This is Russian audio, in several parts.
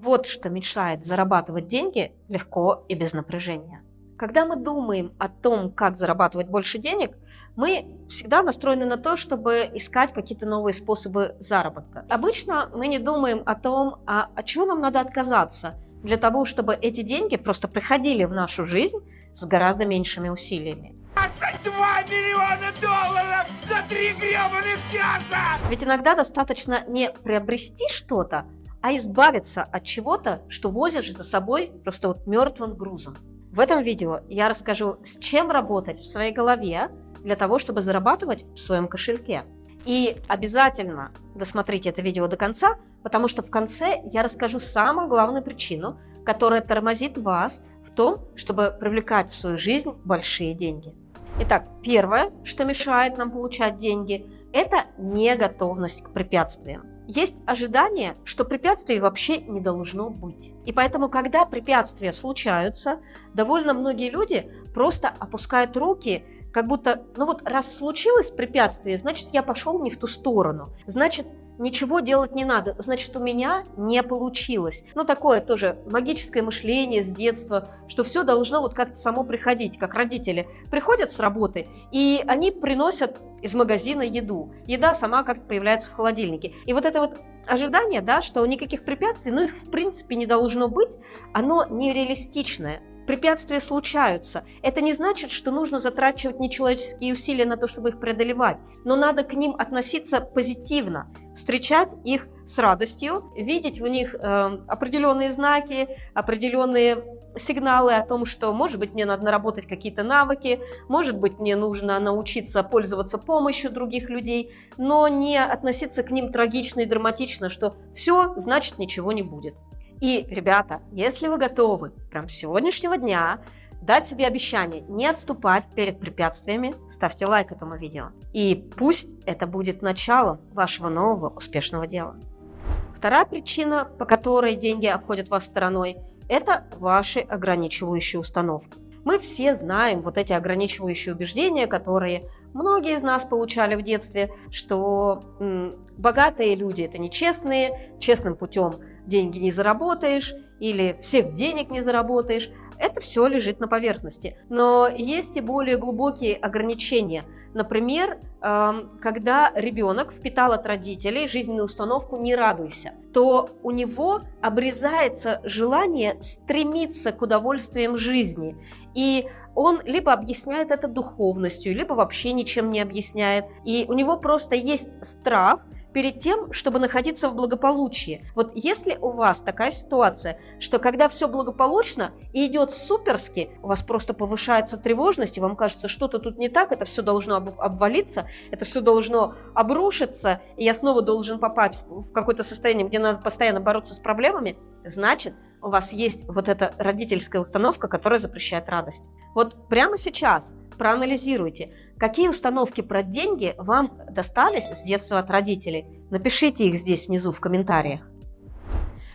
Вот что мешает зарабатывать деньги легко и без напряжения. Когда мы думаем о том, как зарабатывать больше денег, мы всегда настроены на то, чтобы искать какие-то новые способы заработка. Обычно мы не думаем о том, а от чего нам надо отказаться для того, чтобы эти деньги просто приходили в нашу жизнь с гораздо меньшими усилиями. 22 миллиона долларов за три гребаных часа! Ведь иногда достаточно не приобрести что-то, а избавиться от чего-то, что возишь за собой просто вот мертвым грузом. В этом видео я расскажу, с чем работать в своей голове для того, чтобы зарабатывать в своем кошельке. И обязательно досмотрите это видео до конца, потому что в конце я расскажу самую главную причину, которая тормозит вас в том, чтобы привлекать в свою жизнь большие деньги. Итак, первое, что мешает нам получать деньги, это неготовность к препятствиям есть ожидание, что препятствий вообще не должно быть. И поэтому, когда препятствия случаются, довольно многие люди просто опускают руки, как будто, ну вот раз случилось препятствие, значит я пошел не в ту сторону, значит ничего делать не надо, значит, у меня не получилось. Ну, такое тоже магическое мышление с детства, что все должно вот как-то само приходить, как родители приходят с работы, и они приносят из магазина еду. Еда сама как-то появляется в холодильнике. И вот это вот ожидание, да, что никаких препятствий, ну, их в принципе не должно быть, оно нереалистичное препятствия случаются. Это не значит, что нужно затрачивать нечеловеческие усилия на то, чтобы их преодолевать, но надо к ним относиться позитивно, встречать их с радостью, видеть в них э, определенные знаки, определенные сигналы о том, что, может быть, мне надо наработать какие-то навыки, может быть, мне нужно научиться пользоваться помощью других людей, но не относиться к ним трагично и драматично, что все, значит, ничего не будет. И, ребята, если вы готовы прям с сегодняшнего дня дать себе обещание не отступать перед препятствиями, ставьте лайк этому видео. И пусть это будет началом вашего нового успешного дела. Вторая причина, по которой деньги обходят вас стороной, это ваши ограничивающие установки. Мы все знаем вот эти ограничивающие убеждения, которые многие из нас получали в детстве, что м, богатые люди это нечестные, честным путем деньги не заработаешь или всех денег не заработаешь. Это все лежит на поверхности. Но есть и более глубокие ограничения. Например, эм, когда ребенок впитал от родителей жизненную установку «не радуйся», то у него обрезается желание стремиться к удовольствиям жизни. И он либо объясняет это духовностью, либо вообще ничем не объясняет. И у него просто есть страх – перед тем, чтобы находиться в благополучии. Вот если у вас такая ситуация, что когда все благополучно и идет суперски, у вас просто повышается тревожность, и вам кажется, что-то тут не так, это все должно обвалиться, это все должно обрушиться, и я снова должен попасть в какое-то состояние, где надо постоянно бороться с проблемами, значит, у вас есть вот эта родительская установка, которая запрещает радость. Вот прямо сейчас проанализируйте, какие установки про деньги вам достались с детства от родителей. Напишите их здесь внизу в комментариях.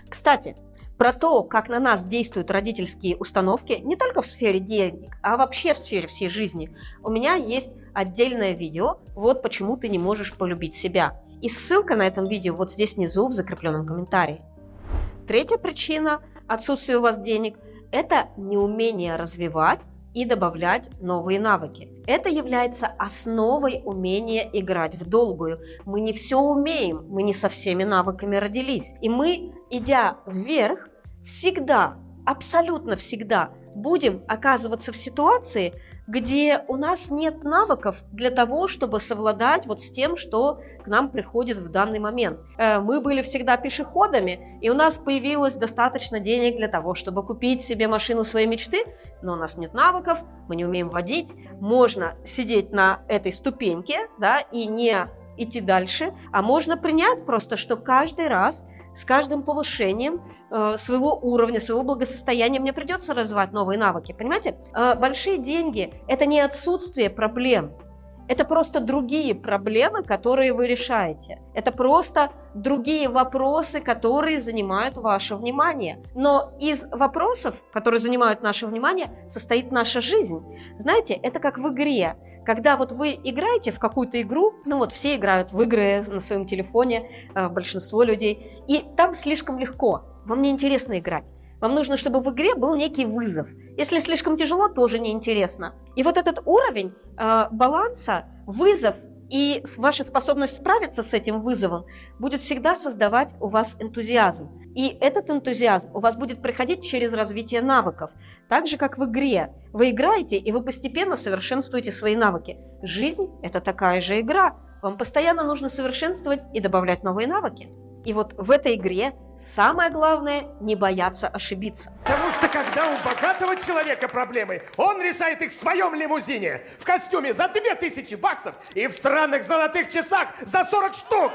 Кстати, про то, как на нас действуют родительские установки, не только в сфере денег, а вообще в сфере всей жизни, у меня есть отдельное видео «Вот почему ты не можешь полюбить себя». И ссылка на этом видео вот здесь внизу в закрепленном комментарии. Третья причина отсутствия у вас денег – это неумение развивать и добавлять новые навыки. Это является основой умения играть в долгую. Мы не все умеем, мы не со всеми навыками родились. И мы, идя вверх, всегда, абсолютно всегда будем оказываться в ситуации, где у нас нет навыков для того, чтобы совладать вот с тем, что к нам приходит в данный момент. Э, мы были всегда пешеходами, и у нас появилось достаточно денег для того, чтобы купить себе машину своей мечты, но у нас нет навыков, мы не умеем водить, можно сидеть на этой ступеньке, да, и не идти дальше, а можно принять просто, что каждый раз с каждым повышением э, своего уровня, своего благосостояния мне придется развивать новые навыки. Понимаете? Э, большие деньги – это не отсутствие проблем, это просто другие проблемы, которые вы решаете. Это просто другие вопросы, которые занимают ваше внимание. Но из вопросов, которые занимают наше внимание, состоит наша жизнь. Знаете, это как в игре когда вот вы играете в какую-то игру, ну вот все играют в игры на своем телефоне, э, большинство людей, и там слишком легко. вам не интересно играть. Вам нужно, чтобы в игре был некий вызов. Если слишком тяжело, тоже неинтересно. И вот этот уровень э, баланса, вызов и ваша способность справиться с этим вызовом будет всегда создавать у вас энтузиазм. И этот энтузиазм у вас будет приходить через развитие навыков. Так же, как в игре. Вы играете, и вы постепенно совершенствуете свои навыки. Жизнь – это такая же игра. Вам постоянно нужно совершенствовать и добавлять новые навыки. И вот в этой игре Самое главное – не бояться ошибиться. Потому что когда у богатого человека проблемы, он решает их в своем лимузине, в костюме за 2000 баксов и в странных золотых часах за 40 штук.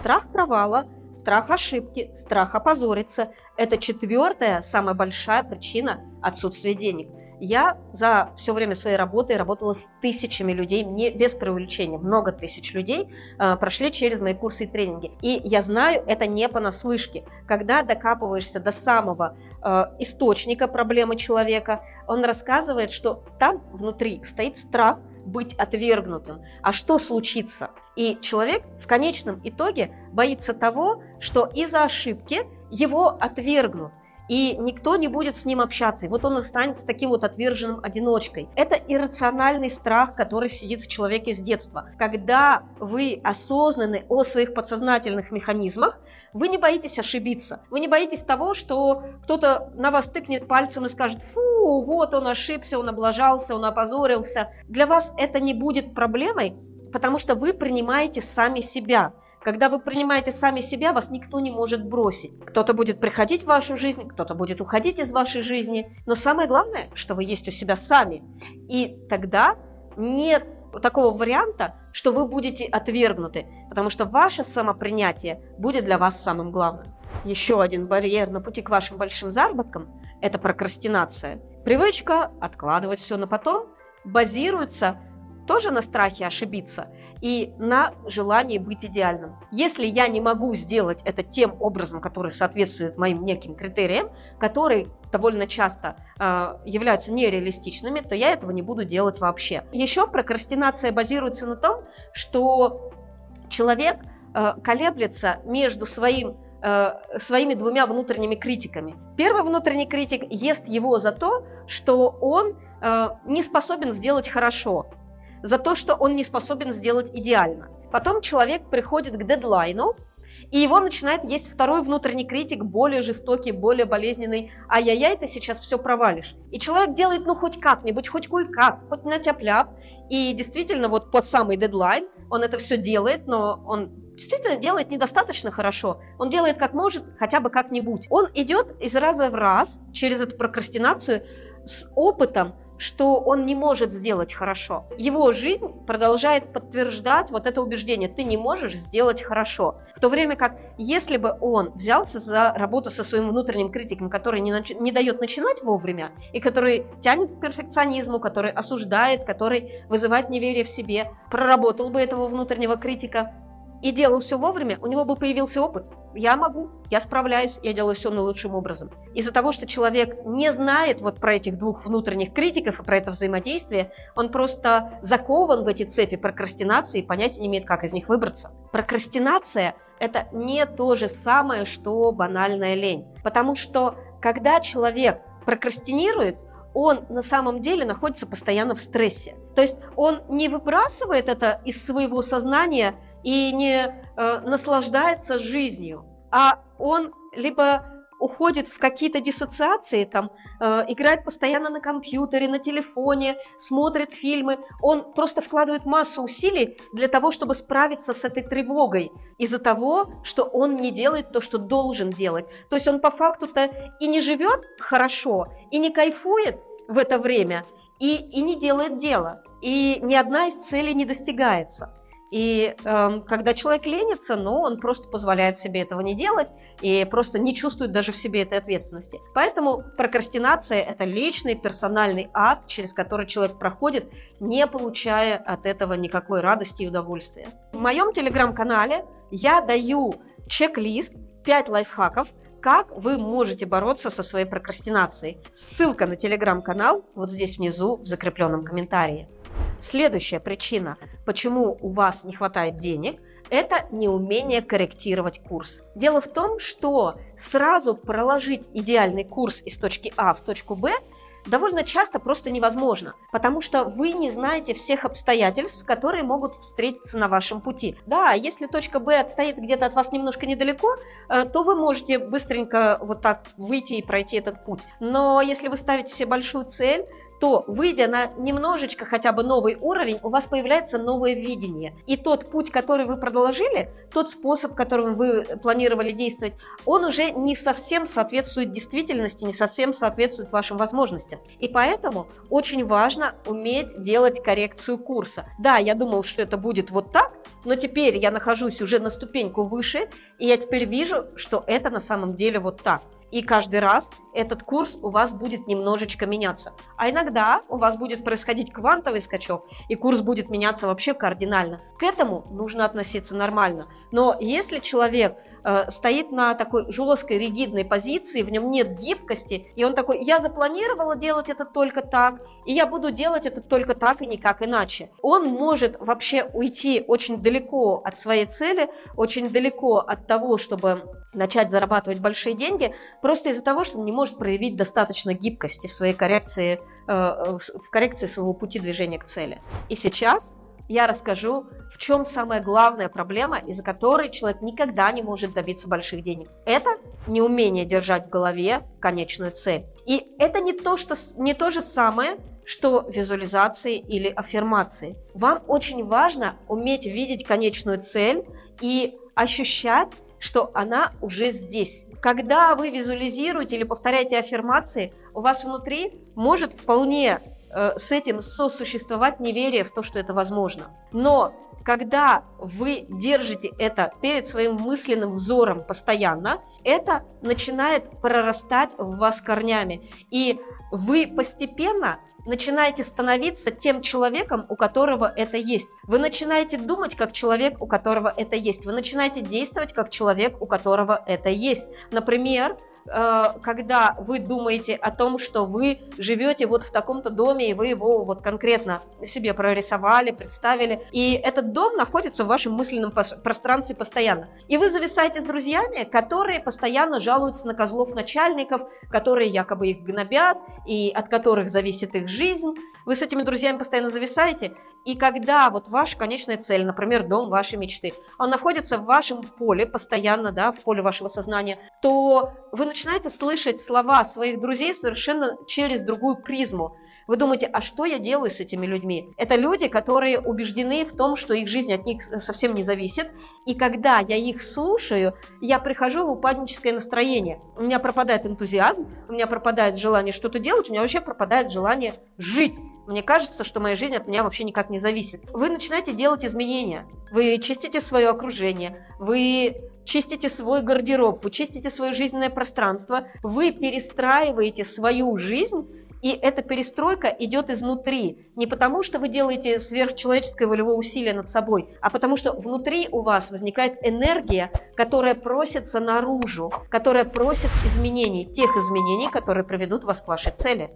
Страх провала, страх ошибки, страх опозориться – это четвертая, самая большая причина отсутствия денег – я за все время своей работы работала с тысячами людей, не, без преувеличения, много тысяч людей э, прошли через мои курсы и тренинги. И я знаю, это не понаслышке. Когда докапываешься до самого э, источника проблемы человека, он рассказывает, что там внутри стоит страх быть отвергнутым. А что случится? И человек в конечном итоге боится того, что из-за ошибки его отвергнут и никто не будет с ним общаться. И вот он останется таким вот отверженным одиночкой. Это иррациональный страх, который сидит в человеке с детства. Когда вы осознаны о своих подсознательных механизмах, вы не боитесь ошибиться. Вы не боитесь того, что кто-то на вас тыкнет пальцем и скажет, фу, вот он ошибся, он облажался, он опозорился. Для вас это не будет проблемой, потому что вы принимаете сами себя. Когда вы принимаете сами себя, вас никто не может бросить. Кто-то будет приходить в вашу жизнь, кто-то будет уходить из вашей жизни. Но самое главное, что вы есть у себя сами. И тогда нет такого варианта, что вы будете отвергнуты, потому что ваше самопринятие будет для вас самым главным. Еще один барьер на пути к вашим большим заработкам – это прокрастинация. Привычка откладывать все на потом базируется тоже на страхе ошибиться и на желании быть идеальным. Если я не могу сделать это тем образом, который соответствует моим неким критериям, которые довольно часто э, являются нереалистичными, то я этого не буду делать вообще. Еще прокрастинация базируется на том, что человек э, колеблется между своим э, своими двумя внутренними критиками. Первый внутренний критик ест его за то, что он э, не способен сделать хорошо, за то, что он не способен сделать идеально. Потом человек приходит к дедлайну, и его начинает есть второй внутренний критик, более жестокий, более болезненный. Ай-яй-яй, ты сейчас все провалишь. И человек делает, ну, хоть как-нибудь, хоть кое-как, хоть на тяп И действительно, вот под самый дедлайн он это все делает, но он действительно делает недостаточно хорошо. Он делает как может, хотя бы как-нибудь. Он идет из раза в раз через эту прокрастинацию с опытом, что он не может сделать хорошо. Его жизнь продолжает подтверждать вот это убеждение, ты не можешь сделать хорошо. В то время как, если бы он взялся за работу со своим внутренним критиком, который не, нач... не дает начинать вовремя, и который тянет к перфекционизму, который осуждает, который вызывает неверие в себе, проработал бы этого внутреннего критика, и делал все вовремя, у него бы появился опыт. Я могу, я справляюсь, я делаю все наилучшим образом. Из-за того, что человек не знает вот про этих двух внутренних критиков и про это взаимодействие, он просто закован в эти цепи прокрастинации и понятия не имеет, как из них выбраться. Прокрастинация – это не то же самое, что банальная лень. Потому что когда человек прокрастинирует, он на самом деле находится постоянно в стрессе. То есть он не выбрасывает это из своего сознания и не э, наслаждается жизнью, а он либо уходит в какие-то диссоциации, там, э, играет постоянно на компьютере, на телефоне, смотрит фильмы. Он просто вкладывает массу усилий для того, чтобы справиться с этой тревогой из-за того, что он не делает то, что должен делать. То есть он по факту-то и не живет хорошо, и не кайфует в это время, и, и не делает дело. И ни одна из целей не достигается. И э, когда человек ленится, ну, он просто позволяет себе этого не делать и просто не чувствует даже в себе этой ответственности. Поэтому прокрастинация – это личный персональный ад, через который человек проходит, не получая от этого никакой радости и удовольствия. В моем телеграм-канале я даю чек-лист 5 лайфхаков, как вы можете бороться со своей прокрастинацией. Ссылка на телеграм-канал вот здесь внизу в закрепленном комментарии. Следующая причина, почему у вас не хватает денег, это неумение корректировать курс. Дело в том, что сразу проложить идеальный курс из точки А в точку Б довольно часто просто невозможно, потому что вы не знаете всех обстоятельств, которые могут встретиться на вашем пути. Да, если точка Б отстоит где-то от вас немножко недалеко, э, то вы можете быстренько вот так выйти и пройти этот путь. Но если вы ставите себе большую цель, то, выйдя на немножечко хотя бы новый уровень, у вас появляется новое видение. И тот путь, который вы продолжили, тот способ, которым вы планировали действовать, он уже не совсем соответствует действительности, не совсем соответствует вашим возможностям. И поэтому очень важно уметь делать коррекцию курса. Да, я думал, что это будет вот так, но теперь я нахожусь уже на ступеньку выше, и я теперь вижу, что это на самом деле вот так. И каждый раз этот курс у вас будет немножечко меняться. А иногда у вас будет происходить квантовый скачок, и курс будет меняться вообще кардинально. К этому нужно относиться нормально. Но если человек э, стоит на такой жесткой, ригидной позиции, в нем нет гибкости, и он такой, я запланировала делать это только так, и я буду делать это только так и никак иначе, он может вообще уйти очень далеко от своей цели, очень далеко от того, чтобы начать зарабатывать большие деньги, просто из-за того, что он не может проявить достаточно гибкости в своей коррекции, э, в коррекции своего пути движения к цели. И сейчас я расскажу, в чем самая главная проблема, из-за которой человек никогда не может добиться больших денег. Это неумение держать в голове конечную цель. И это не то, что, не то же самое, что визуализации или аффирмации. Вам очень важно уметь видеть конечную цель и ощущать что она уже здесь. Когда вы визуализируете или повторяете аффирмации, у вас внутри может вполне с этим сосуществовать неверие в то, что это возможно. Но когда вы держите это перед своим мысленным взором постоянно, это начинает прорастать в вас корнями. И вы постепенно начинаете становиться тем человеком, у которого это есть. Вы начинаете думать как человек, у которого это есть. Вы начинаете действовать как человек, у которого это есть. Например, Э, когда вы думаете о том, что вы живете вот в таком-то доме, и вы его вот конкретно себе прорисовали, представили, и этот дом находится в вашем мысленном пространстве постоянно. И вы зависаете с друзьями, которые постоянно жалуются на козлов начальников, которые якобы их гнобят, и от которых зависит их жизнь. Вы с этими друзьями постоянно зависаете, и когда вот ваша конечная цель, например, дом вашей мечты, он находится в вашем поле постоянно, да, в поле вашего сознания, то вы начинаете слышать слова своих друзей совершенно через другую призму. Вы думаете, а что я делаю с этими людьми? Это люди, которые убеждены в том, что их жизнь от них совсем не зависит. И когда я их слушаю, я прихожу в упадническое настроение. У меня пропадает энтузиазм, у меня пропадает желание что-то делать, у меня вообще пропадает желание жить. Мне кажется, что моя жизнь от меня вообще никак не зависит. Вы начинаете делать изменения. Вы чистите свое окружение, вы чистите свой гардероб, вы чистите свое жизненное пространство, вы перестраиваете свою жизнь и эта перестройка идет изнутри. Не потому, что вы делаете сверхчеловеческое волевое усилие над собой, а потому что внутри у вас возникает энергия, которая просится наружу, которая просит изменений, тех изменений, которые приведут вас к вашей цели.